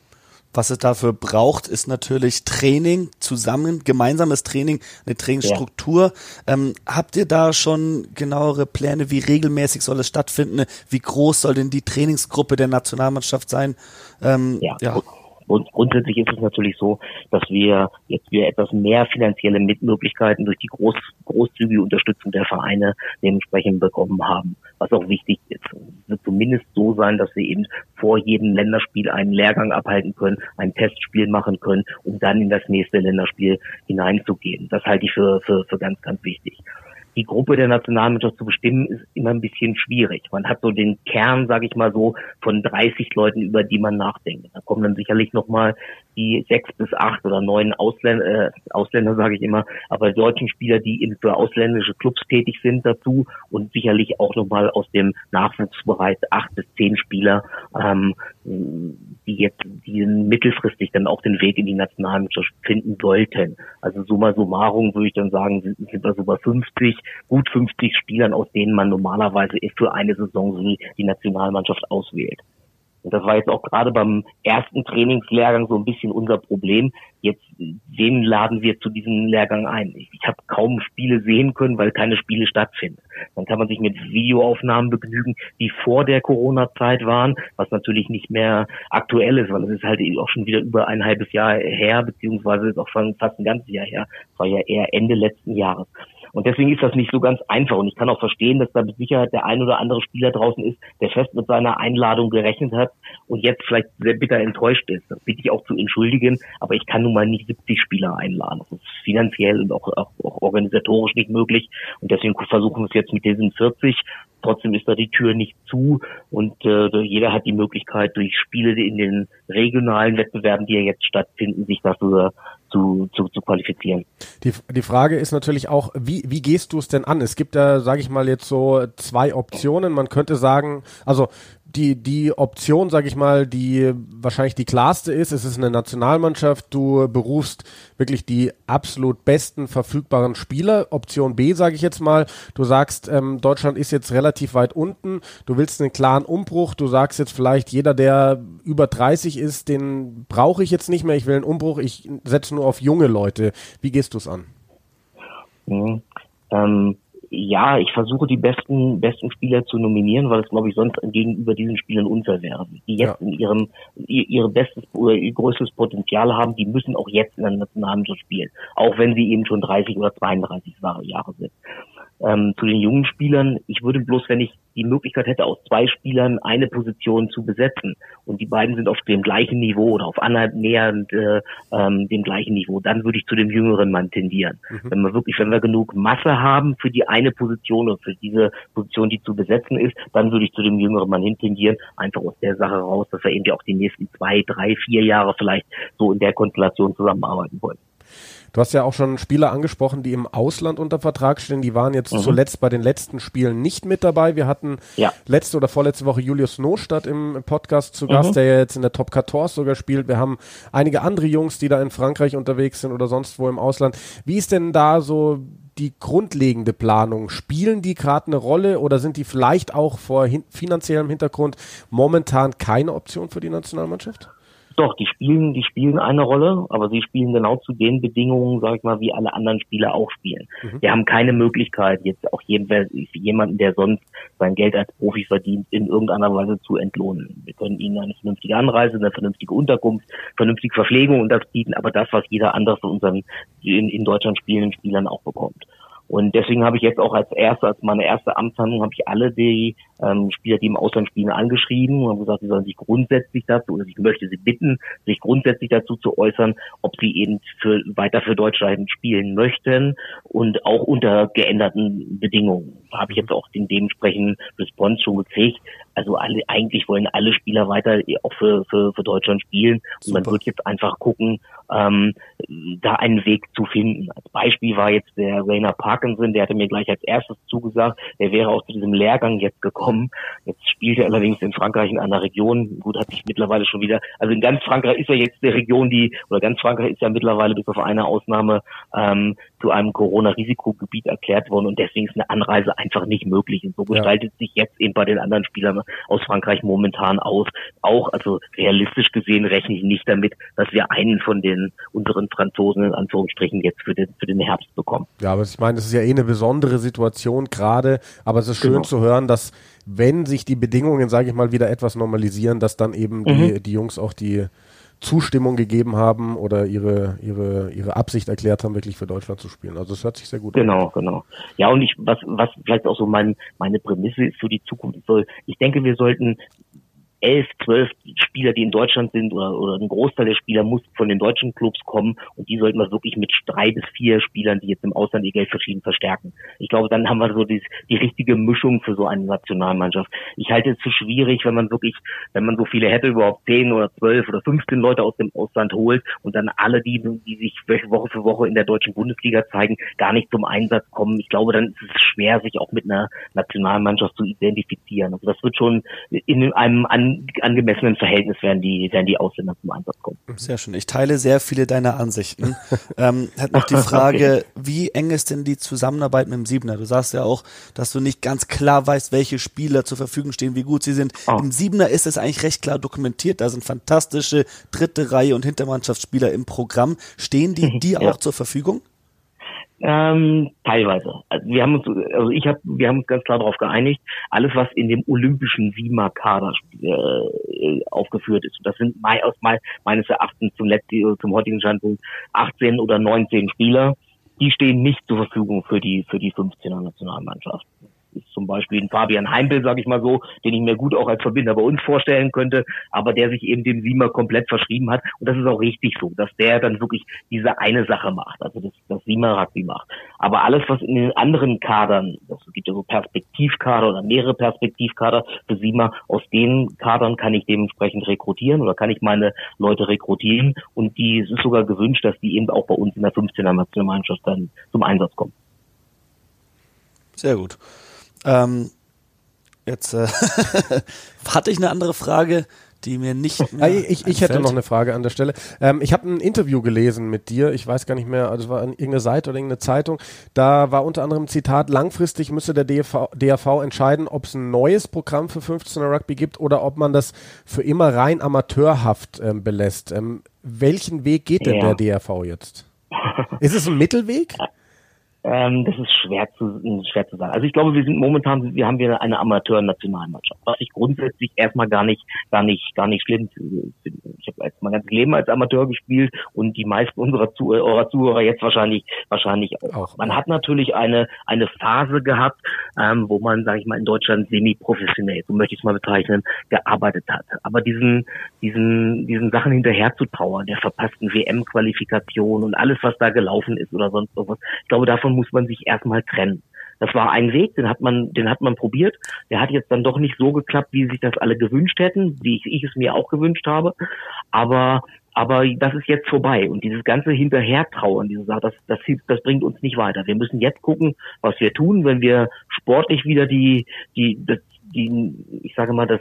Was es dafür braucht, ist natürlich Training, zusammen, gemeinsames Training, eine Trainingsstruktur. Ja. Ähm, habt ihr da schon genauere Pläne, wie regelmäßig soll es stattfinden? Wie groß soll denn die Trainingsgruppe der Nationalmannschaft sein? Ähm, ja. ja. Und grundsätzlich ist es natürlich so, dass wir jetzt wieder etwas mehr finanzielle Mitmöglichkeiten durch die groß, großzügige Unterstützung der Vereine dementsprechend bekommen haben, was auch wichtig ist. Es wird zumindest so sein, dass wir eben vor jedem Länderspiel einen Lehrgang abhalten können, ein Testspiel machen können, um dann in das nächste Länderspiel hineinzugehen. Das halte ich für, für, für ganz, ganz wichtig die Gruppe der Nationalmannschaft zu bestimmen, ist immer ein bisschen schwierig. Man hat so den Kern, sage ich mal so, von 30 Leuten, über die man nachdenkt. Da kommen dann sicherlich nochmal die sechs bis acht oder neun Ausländer, äh, Ausländer sage ich immer, aber deutschen Spieler, die in, für ausländische Clubs tätig sind dazu und sicherlich auch nochmal aus dem Nachwuchsbereich acht bis zehn Spieler, ähm, die jetzt, die mittelfristig dann auch den Weg in die Nationalmannschaft finden sollten. Also summa summarum würde ich dann sagen, sind, wir so bei 50, gut 50 Spielern, aus denen man normalerweise für eine Saison so die Nationalmannschaft auswählt. Und das war jetzt auch gerade beim ersten Trainingslehrgang so ein bisschen unser Problem. Jetzt, wen laden wir zu diesem Lehrgang ein? Ich, ich habe kaum Spiele sehen können, weil keine Spiele stattfinden. Dann kann man sich mit Videoaufnahmen begnügen, die vor der Corona-Zeit waren, was natürlich nicht mehr aktuell ist, weil es ist halt auch schon wieder über ein halbes Jahr her, beziehungsweise ist auch schon fast ein ganzes Jahr her. Das war ja eher Ende letzten Jahres. Und deswegen ist das nicht so ganz einfach. Und ich kann auch verstehen, dass da mit Sicherheit der ein oder andere Spieler draußen ist, der fest mit seiner Einladung gerechnet hat und jetzt vielleicht sehr bitter enttäuscht ist. Das bitte ich auch zu entschuldigen. Aber ich kann nun mal nicht 70 Spieler einladen. Das ist finanziell und auch, auch, auch organisatorisch nicht möglich. Und deswegen versuchen wir es jetzt mit diesen 40. Trotzdem ist da die Tür nicht zu und äh, jeder hat die Möglichkeit, durch Spiele in den regionalen Wettbewerben, die ja jetzt stattfinden, sich dafür zu, zu, zu qualifizieren. Die, die Frage ist natürlich auch, wie, wie gehst du es denn an? Es gibt da, sage ich mal, jetzt so zwei Optionen. Man könnte sagen, also die, die Option, sage ich mal, die wahrscheinlich die klarste ist, es ist eine Nationalmannschaft, du berufst wirklich die absolut besten verfügbaren Spieler. Option B, sage ich jetzt mal, du sagst, ähm, Deutschland ist jetzt relativ weit unten, du willst einen klaren Umbruch, du sagst jetzt vielleicht, jeder, der über 30 ist, den brauche ich jetzt nicht mehr, ich will einen Umbruch, ich setze nur auf junge Leute. Wie gehst du es an? Mhm. Ähm ja, ich versuche die besten besten Spieler zu nominieren, weil es glaube ich sonst gegenüber diesen Spielern unfair wäre. Die jetzt ja. in ihrem ihr, bestes oder ihr größtes Potenzial haben, die müssen auch jetzt in der Nationalmannschaft spielen, auch wenn sie eben schon 30 oder 32 Jahre sind ähm, zu den jungen Spielern. Ich würde bloß, wenn ich die Möglichkeit hätte, aus zwei Spielern eine Position zu besetzen und die beiden sind auf dem gleichen Niveau oder auf annähernd äh, ähm, dem gleichen Niveau, dann würde ich zu dem jüngeren Mann tendieren. Mhm. Wenn wir wirklich, wenn wir genug Masse haben für die eine Position oder für diese Position, die zu besetzen ist, dann würde ich zu dem jüngeren Mann hin tendieren, einfach aus der Sache raus, dass wir eben ja auch die nächsten zwei, drei, vier Jahre vielleicht so in der Konstellation zusammenarbeiten wollen. Du hast ja auch schon Spieler angesprochen, die im Ausland unter Vertrag stehen. Die waren jetzt mhm. zuletzt bei den letzten Spielen nicht mit dabei. Wir hatten ja. letzte oder vorletzte Woche Julius Nostadt im Podcast zu Gast, mhm. der ja jetzt in der Top 14 sogar spielt. Wir haben einige andere Jungs, die da in Frankreich unterwegs sind oder sonst wo im Ausland. Wie ist denn da so die grundlegende Planung? Spielen die gerade eine Rolle oder sind die vielleicht auch vor hin finanziellem Hintergrund momentan keine Option für die Nationalmannschaft? Doch, die spielen, die spielen eine Rolle, aber sie spielen genau zu den Bedingungen, sag ich mal, wie alle anderen Spieler auch spielen. Mhm. Wir haben keine Möglichkeit, jetzt auch jemanden, der sonst sein Geld als Profi verdient, in irgendeiner Weise zu entlohnen. Wir können ihnen eine vernünftige Anreise, eine vernünftige Unterkunft, vernünftige Verpflegung und das bieten, aber das, was jeder andere von unseren in, in Deutschland spielenden Spielern auch bekommt. Und deswegen habe ich jetzt auch als erste, als meine erste Amtshandlung, habe ich alle die ähm, Spieler, die im Ausland spielen, angeschrieben und habe gesagt, sie sollen sich grundsätzlich dazu, oder ich möchte sie bitten, sich grundsätzlich dazu zu äußern, ob sie eben für, weiter für Deutschland spielen möchten und auch unter geänderten Bedingungen. Habe ich jetzt auch den dementsprechenden Response schon gekriegt. Also alle, eigentlich wollen alle Spieler weiter auch für, für, für Deutschland spielen. Und man wird jetzt einfach gucken, ähm, da einen Weg zu finden. Als Beispiel war jetzt der Rainer Parkinson, der hatte mir gleich als erstes zugesagt, der wäre auch zu diesem Lehrgang jetzt gekommen. Jetzt spielt er allerdings in Frankreich in einer Region, gut, hat sich mittlerweile schon wieder, also in ganz Frankreich ist er jetzt eine Region, die, oder ganz Frankreich ist ja mittlerweile bis auf eine Ausnahme ähm, zu einem Corona-Risikogebiet erklärt worden und deswegen ist eine Anreise einfach nicht möglich. Und so gestaltet ja. sich jetzt eben bei den anderen Spielern aus Frankreich momentan aus. Auch, also realistisch gesehen rechne ich nicht damit, dass wir einen von den unseren Franzosen in Anführungsstrichen jetzt für den, für den Herbst bekommen. Ja, aber ich meine, es ist ja eh eine besondere Situation gerade, aber es ist schön genau. zu hören, dass wenn sich die Bedingungen, sage ich mal, wieder etwas normalisieren, dass dann eben mhm. die, die Jungs auch die Zustimmung gegeben haben oder ihre, ihre, ihre Absicht erklärt haben, wirklich für Deutschland zu spielen. Also es hört sich sehr gut genau, an. Genau, genau. Ja, und ich, was, was vielleicht auch so mein, meine Prämisse ist für die Zukunft, soll, ich denke, wir sollten elf, zwölf Spieler, die in Deutschland sind oder, oder ein Großteil der Spieler muss von den deutschen Clubs kommen und die sollten wir wirklich mit drei bis vier Spielern, die jetzt im Ausland ihr Geld verschieben, verstärken. Ich glaube, dann haben wir so die, die richtige Mischung für so eine Nationalmannschaft. Ich halte es zu schwierig, wenn man wirklich, wenn man so viele hätte, überhaupt zehn oder zwölf oder 15 Leute aus dem Ausland holt und dann alle, die, die sich Woche für Woche in der deutschen Bundesliga zeigen, gar nicht zum Einsatz kommen. Ich glaube, dann ist es schwer, sich auch mit einer Nationalmannschaft zu identifizieren. Also das wird schon in einem an angemessenen Verhältnis werden die, werden die Ausländer zum Einsatz kommen. Sehr schön. Ich teile sehr viele deiner Ansichten. ähm, hat noch die Frage, okay. wie eng ist denn die Zusammenarbeit mit dem Siebener? Du sagst ja auch, dass du nicht ganz klar weißt, welche Spieler zur Verfügung stehen, wie gut sie sind. Oh. Im Siebener ist es eigentlich recht klar dokumentiert. Da sind fantastische dritte Reihe und Hintermannschaftsspieler im Programm. Stehen die dir ja. auch zur Verfügung? Ähm, teilweise. Also wir haben uns, also ich habe, wir haben uns ganz klar darauf geeinigt, alles was in dem olympischen Sima-Kader äh, aufgeführt ist. Und das sind mai, aus mai, meines Erachtens zum letzten, zum heutigen Standpunkt 18 oder 19 Spieler. Die stehen nicht zur Verfügung für die für die 15er Nationalmannschaft ist zum Beispiel ein Fabian Heimpel, sage ich mal so, den ich mir gut auch als Verbinder bei uns vorstellen könnte, aber der sich eben dem Siemer komplett verschrieben hat. Und das ist auch richtig so, dass der dann wirklich diese eine Sache macht, also das, das Siemer Rugby macht. Aber alles, was in den anderen Kadern, das gibt ja so Perspektivkader oder mehrere Perspektivkader für Siemer, aus den Kadern kann ich dementsprechend rekrutieren oder kann ich meine Leute rekrutieren. Und die, es ist sogar gewünscht, dass die eben auch bei uns in der 15er Nationalmannschaft dann zum Einsatz kommen. Sehr gut. Ähm, jetzt äh, hatte ich eine andere Frage, die mir nicht mehr Ich, ich hätte noch eine Frage an der Stelle. Ähm, ich habe ein Interview gelesen mit dir, ich weiß gar nicht mehr, also es war irgendeine Seite oder irgendeine Zeitung. Da war unter anderem ein Zitat, langfristig müsse der DAV, DAV entscheiden, ob es ein neues Programm für 15er Rugby gibt oder ob man das für immer rein amateurhaft ähm, belässt. Ähm, welchen Weg geht denn ja. der DAV jetzt? Ist es ein Mittelweg? Ähm, das ist schwer zu, schwer zu sagen. Also ich glaube, wir sind momentan, wir haben wir eine Amateur-Nationalmannschaft, was ich grundsätzlich erstmal gar nicht, gar nicht, gar nicht schlimm finde. Ich habe mein ganzes Leben als Amateur gespielt und die meisten unserer Zuhörer, Zuhörer jetzt wahrscheinlich, wahrscheinlich auch. auch. Man hat natürlich eine, eine Phase gehabt, ähm, wo man, sage ich mal, in Deutschland semi-professionell, so möchte ich es mal bezeichnen, gearbeitet hat. Aber diesen, diesen, diesen Sachen hinterher zu trauern, der verpassten WM-Qualifikation und alles, was da gelaufen ist oder sonst irgendwas, ich glaube, davon davon muss man sich erstmal trennen. Das war ein Weg, den hat man, den hat man probiert. Der hat jetzt dann doch nicht so geklappt, wie sich das alle gewünscht hätten, wie ich, ich es mir auch gewünscht habe. Aber aber das ist jetzt vorbei und dieses ganze Hinterhertrauern, diese Sache, das, das, das bringt uns nicht weiter. Wir müssen jetzt gucken, was wir tun, wenn wir sportlich wieder die, die, das, die, ich sage mal, das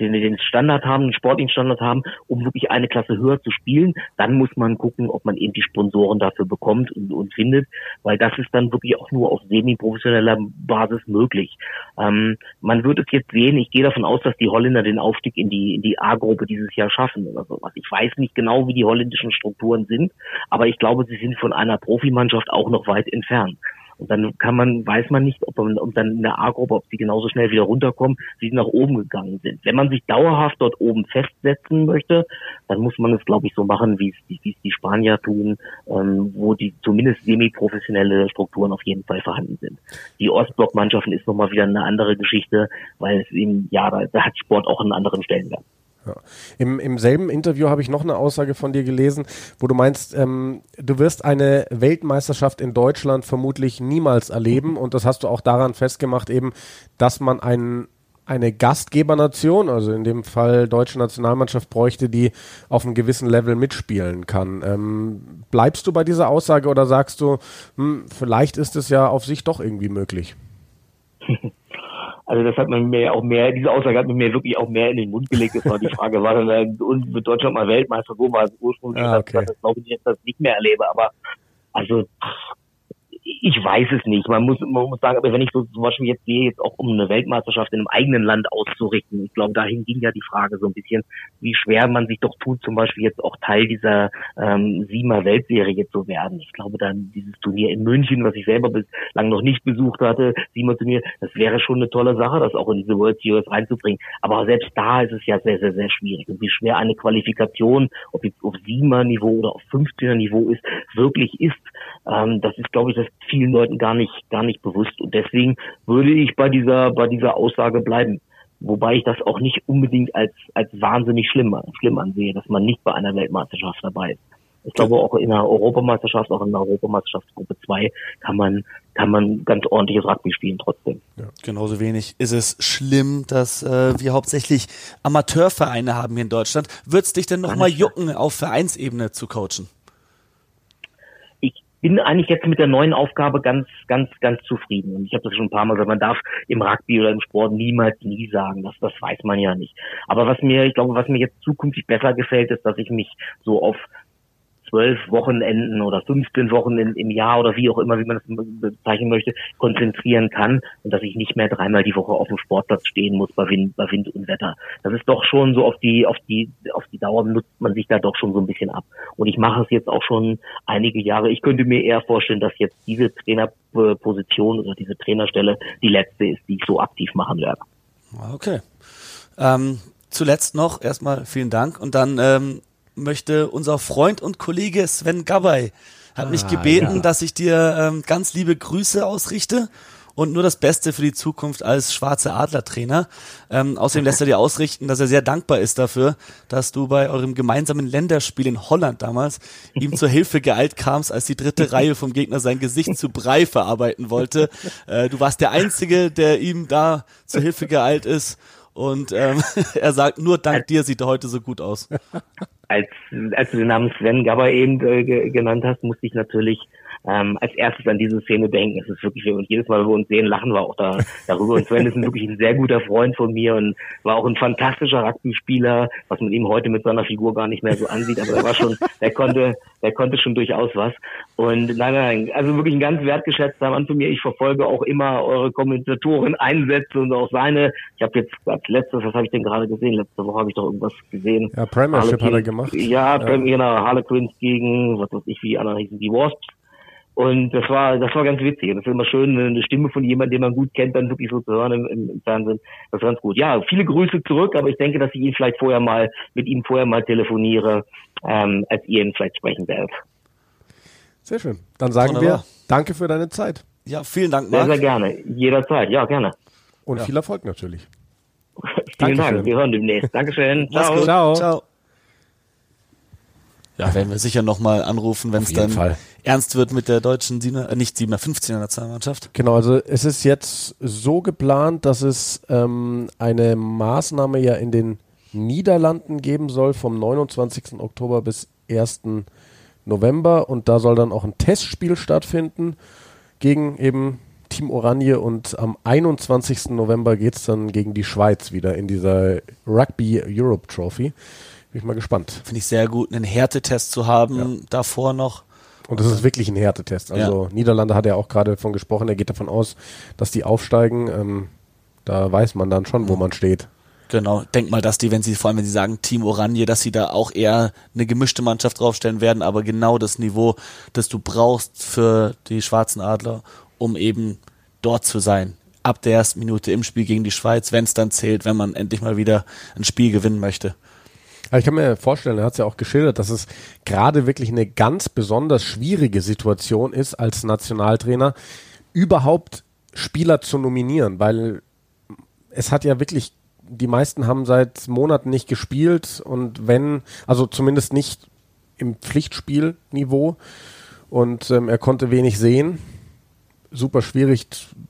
den, den Standard haben, den sportlichen Standard haben, um wirklich eine Klasse höher zu spielen, dann muss man gucken, ob man eben die Sponsoren dafür bekommt und, und findet, weil das ist dann wirklich auch nur auf semi-professioneller Basis möglich. Ähm, man wird es jetzt sehen, ich gehe davon aus, dass die Holländer den Aufstieg in die, in die A-Gruppe dieses Jahr schaffen oder sowas. Ich weiß nicht genau, wie die holländischen Strukturen sind, aber ich glaube, sie sind von einer Profimannschaft auch noch weit entfernt. Und dann kann man, weiß man nicht, ob man ob dann in der A-Gruppe, ob sie genauso schnell wieder runterkommen, wie sie nach oben gegangen sind. Wenn man sich dauerhaft dort oben festsetzen möchte, dann muss man es, glaube ich, so machen, wie es, es die Spanier tun, ähm, wo die zumindest semi-professionelle Strukturen auf jeden Fall vorhanden sind. Die Ostblock-Mannschaften ist nochmal wieder eine andere Geschichte, weil es eben, ja, da, da hat Sport auch einen anderen Stellenwert. Ja. Im, Im selben Interview habe ich noch eine Aussage von dir gelesen, wo du meinst, ähm, du wirst eine Weltmeisterschaft in Deutschland vermutlich niemals erleben und das hast du auch daran festgemacht, eben, dass man ein, eine Gastgebernation, also in dem Fall deutsche Nationalmannschaft, bräuchte, die auf einem gewissen Level mitspielen kann. Ähm, bleibst du bei dieser Aussage oder sagst du, hm, vielleicht ist es ja auf sich doch irgendwie möglich? Also das hat man mir auch mehr, diese Aussage hat man mir wirklich auch mehr in den Mund gelegt. Das war die Frage, war dann äh, und wird Deutschland mal Weltmeister, wo war es ursprünglich? Ah, okay. Das glaube ich jetzt, dass ich nicht mehr erlebe, aber also ich weiß es nicht. Man muss, man muss sagen, aber wenn ich so zum Beispiel jetzt sehe, jetzt auch um eine Weltmeisterschaft in einem eigenen Land auszurichten, ich glaube, dahin ging ja die Frage so ein bisschen, wie schwer man sich doch tut, zum Beispiel jetzt auch Teil dieser ähm, Siemer Weltserie zu werden. Ich glaube, dann dieses Turnier in München, was ich selber bislang noch nicht besucht hatte, Siemer Turnier, das wäre schon eine tolle Sache, das auch in diese World Series reinzubringen. Aber selbst da ist es ja sehr, sehr, sehr schwierig. Und wie schwer eine Qualifikation, ob jetzt auf Siemer Niveau oder auf 15er Niveau ist, wirklich ist, ähm, das ist, glaube ich, das vielen Leuten gar nicht, gar nicht bewusst. Und deswegen würde ich bei dieser, bei dieser Aussage bleiben. Wobei ich das auch nicht unbedingt als, als wahnsinnig schlimm, schlimm ansehe, dass man nicht bei einer Weltmeisterschaft dabei ist. Ich glaube auch in der Europameisterschaft, auch in der Europameisterschaftsgruppe 2 kann man, kann man ganz ordentliches Rugby spielen trotzdem. Ja. Genauso wenig ist es schlimm, dass äh, wir hauptsächlich Amateurvereine haben hier in Deutschland. Würdest dich denn nochmal jucken, auf Vereinsebene zu coachen? Bin eigentlich jetzt mit der neuen Aufgabe ganz, ganz, ganz zufrieden. Und ich habe das schon ein paar Mal gesagt, man darf im Rugby oder im Sport niemals nie sagen. Das, das weiß man ja nicht. Aber was mir, ich glaube, was mir jetzt zukünftig besser gefällt, ist, dass ich mich so auf zwölf Wochenenden oder 15 Wochen in, im Jahr oder wie auch immer, wie man das bezeichnen möchte, konzentrieren kann und dass ich nicht mehr dreimal die Woche auf dem Sportplatz stehen muss bei Wind, bei Wind und Wetter. Das ist doch schon so auf die, auf die, auf die Dauer nutzt man sich da doch schon so ein bisschen ab. Und ich mache es jetzt auch schon einige Jahre. Ich könnte mir eher vorstellen, dass jetzt diese Trainerposition oder diese Trainerstelle die letzte ist, die ich so aktiv machen werde. Okay. Ähm, zuletzt noch erstmal vielen Dank und dann ähm, möchte unser Freund und Kollege Sven Gabay hat ah, mich gebeten, ja. dass ich dir ähm, ganz liebe Grüße ausrichte und nur das Beste für die Zukunft als schwarze Adler-Trainer. Ähm, außerdem lässt er dir ausrichten, dass er sehr dankbar ist dafür, dass du bei eurem gemeinsamen Länderspiel in Holland damals ihm zur Hilfe geeilt kamst, als die dritte Reihe vom Gegner sein Gesicht zu Brei verarbeiten wollte. Äh, du warst der Einzige, der ihm da zur Hilfe geeilt ist. Und ähm, er sagt, nur dank dir sieht er heute so gut aus. Als, als du den Namen Sven Gabber eben äh, genannt hast, musste ich natürlich ähm, als erstes an diese Szene denken. Es ist wirklich, und jedes Mal, wenn wir uns sehen, lachen wir auch da, darüber. Und Sven ist wirklich ein sehr guter Freund von mir und war auch ein fantastischer Rugby-Spieler, was man ihm heute mit seiner Figur gar nicht mehr so ansieht, aber er war schon, der konnte, der konnte schon durchaus was. Und nein, nein, also wirklich ein ganz wertgeschätzter Mann von mir. Ich verfolge auch immer eure Kommentatoren Einsätze und auch seine. Ich habe jetzt als letztes, was habe ich denn gerade gesehen? Letzte Woche habe ich doch irgendwas gesehen. Ja, Premiership hat er gemacht. Ja, ja. genau, Harlequins gegen, was weiß ich, wie andere hießen, die Wasps. Und das war, das war ganz witzig. Das ist immer schön, eine Stimme von jemandem, den man gut kennt, dann wirklich so zu hören im, im, im Fernsehen. Das ist ganz gut. Ja, viele Grüße zurück, aber ich denke, dass ich ihn vielleicht vorher mal, mit ihm vorher mal telefoniere, ähm, als ihr ihn vielleicht sprechen werdet. Sehr schön. Dann sagen Wunderbar. wir Danke für deine Zeit. Ja, vielen Dank, Marc. Sehr, sehr gerne. Jederzeit. Ja, gerne. Und ja. viel Erfolg natürlich. Vielen Dankeschön. Dank. Wir hören demnächst. Dankeschön. Ciao. Ciao. Ciao. Ja, werden wir sicher nochmal anrufen, wenn es dann Fall. ernst wird mit der deutschen, 7, äh, nicht 7er, 15er Nationalmannschaft. Genau, also es ist jetzt so geplant, dass es ähm, eine Maßnahme ja in den Niederlanden geben soll vom 29. Oktober bis 1. November und da soll dann auch ein Testspiel stattfinden gegen eben Team Oranje und am 21. November geht es dann gegen die Schweiz wieder in dieser Rugby Europe Trophy. Bin ich mal gespannt. Finde ich sehr gut, einen Härtetest zu haben, ja. davor noch. Und das ist wirklich ein Härtetest. Also ja. Niederlande hat ja auch gerade davon gesprochen, er geht davon aus, dass die aufsteigen. Ähm, da weiß man dann schon, wo man steht. Genau, denk mal, dass die, wenn sie, vor allem wenn sie sagen Team Oranje, dass sie da auch eher eine gemischte Mannschaft draufstellen werden, aber genau das Niveau, das du brauchst für die schwarzen Adler, um eben dort zu sein. Ab der ersten Minute im Spiel gegen die Schweiz, wenn es dann zählt, wenn man endlich mal wieder ein Spiel gewinnen möchte. Aber ich kann mir vorstellen, er hat es ja auch geschildert, dass es gerade wirklich eine ganz besonders schwierige Situation ist, als Nationaltrainer überhaupt Spieler zu nominieren, weil es hat ja wirklich, die meisten haben seit Monaten nicht gespielt und wenn, also zumindest nicht im Pflichtspielniveau und ähm, er konnte wenig sehen. Super schwierig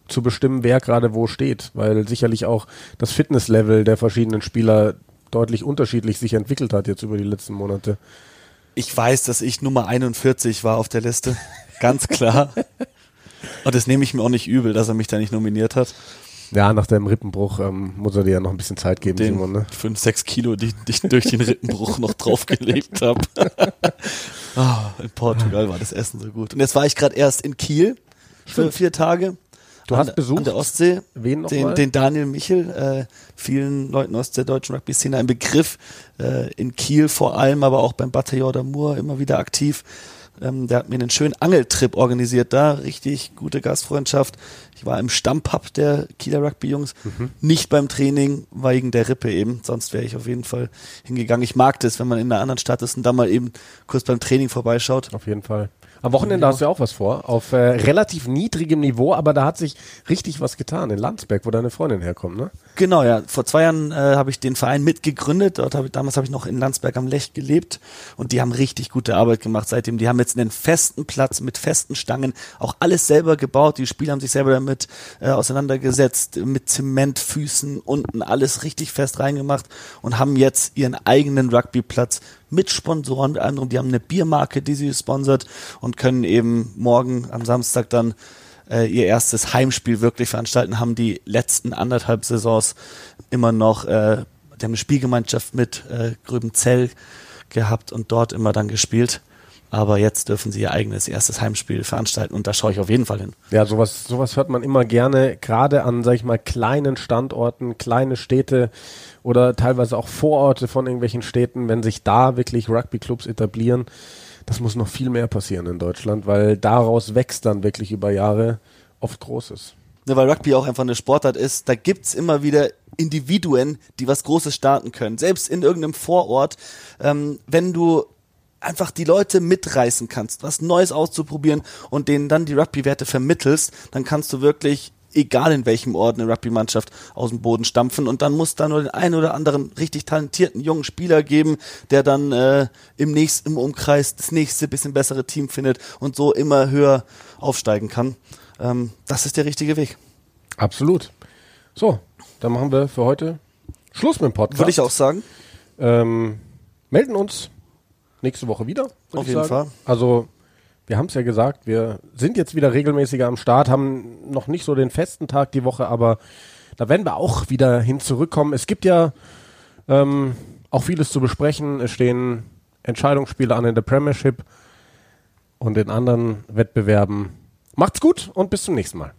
zu bestimmen, wer gerade wo steht, weil sicherlich auch das Fitnesslevel der verschiedenen Spieler deutlich unterschiedlich sich entwickelt hat jetzt über die letzten Monate. Ich weiß, dass ich Nummer 41 war auf der Liste. Ganz klar. Und das nehme ich mir auch nicht übel, dass er mich da nicht nominiert hat. Ja, nach dem Rippenbruch ähm, muss er dir ja noch ein bisschen Zeit geben, den Simon. Ne? Fünf, sechs Kilo, die, ich durch den Rippenbruch noch draufgelebt habe. oh, in Portugal war das Essen so gut. Und jetzt war ich gerade erst in Kiel für vier Tage. Du hast besucht an der Ostsee wen noch den, den Daniel Michel, äh, vielen Leuten aus der deutschen Rugby-Szene ein Begriff, äh, in Kiel vor allem, aber auch beim Bataillon d'Amour immer wieder aktiv. Ähm, der hat mir einen schönen Angeltrip organisiert da, richtig gute Gastfreundschaft. Ich war im Stammpub der Kieler Rugby-Jungs, mhm. nicht beim Training, wegen der Rippe eben, sonst wäre ich auf jeden Fall hingegangen. Ich mag das, wenn man in einer anderen Stadt ist und da mal eben kurz beim Training vorbeischaut. Auf jeden Fall. Am Wochenende hast du ja auch was vor, auf äh, relativ niedrigem Niveau, aber da hat sich richtig was getan in Landsberg, wo deine Freundin herkommt, ne? Genau, ja. Vor zwei Jahren äh, habe ich den Verein mitgegründet. Dort hab ich, damals habe ich noch in Landsberg am Lech gelebt und die haben richtig gute Arbeit gemacht seitdem. Die haben jetzt einen festen Platz mit festen Stangen, auch alles selber gebaut. Die Spieler haben sich selber damit äh, auseinandergesetzt, mit Zementfüßen unten alles richtig fest reingemacht und haben jetzt ihren eigenen Rugbyplatz mit Sponsoren, mit anderem, die haben eine Biermarke, die sie sponsert und können eben morgen am Samstag dann äh, ihr erstes Heimspiel wirklich veranstalten, haben die letzten anderthalb Saisons immer noch, äh, die haben eine Spielgemeinschaft mit äh, Gröbenzell gehabt und dort immer dann gespielt. Aber jetzt dürfen sie ihr eigenes erstes Heimspiel veranstalten und da schaue ich auf jeden Fall hin. Ja, sowas, sowas hört man immer gerne, gerade an, sag ich mal, kleinen Standorten, kleine Städte oder teilweise auch Vororte von irgendwelchen Städten, wenn sich da wirklich Rugby-Clubs etablieren. Das muss noch viel mehr passieren in Deutschland, weil daraus wächst dann wirklich über Jahre oft Großes. Ne, weil Rugby auch einfach eine Sportart ist, da gibt's immer wieder Individuen, die was Großes starten können. Selbst in irgendeinem Vorort, ähm, wenn du einfach die Leute mitreißen kannst, was Neues auszuprobieren und denen dann die Rugby-Werte vermittelst, dann kannst du wirklich egal in welchem Ort eine Rugby-Mannschaft aus dem Boden stampfen und dann muss da nur den einen oder anderen richtig talentierten jungen Spieler geben, der dann äh, im nächsten im Umkreis das nächste bisschen bessere Team findet und so immer höher aufsteigen kann. Ähm, das ist der richtige Weg. Absolut. So, dann machen wir für heute Schluss mit dem Podcast. Würde ich auch sagen. Ähm, melden uns nächste Woche wieder. Auf jeden sagen. Fall. Also, wir haben es ja gesagt, wir sind jetzt wieder regelmäßiger am Start, haben noch nicht so den festen Tag die Woche, aber da werden wir auch wieder hin zurückkommen. Es gibt ja ähm, auch vieles zu besprechen. Es stehen Entscheidungsspiele an in der Premiership und in anderen Wettbewerben. Macht's gut und bis zum nächsten Mal.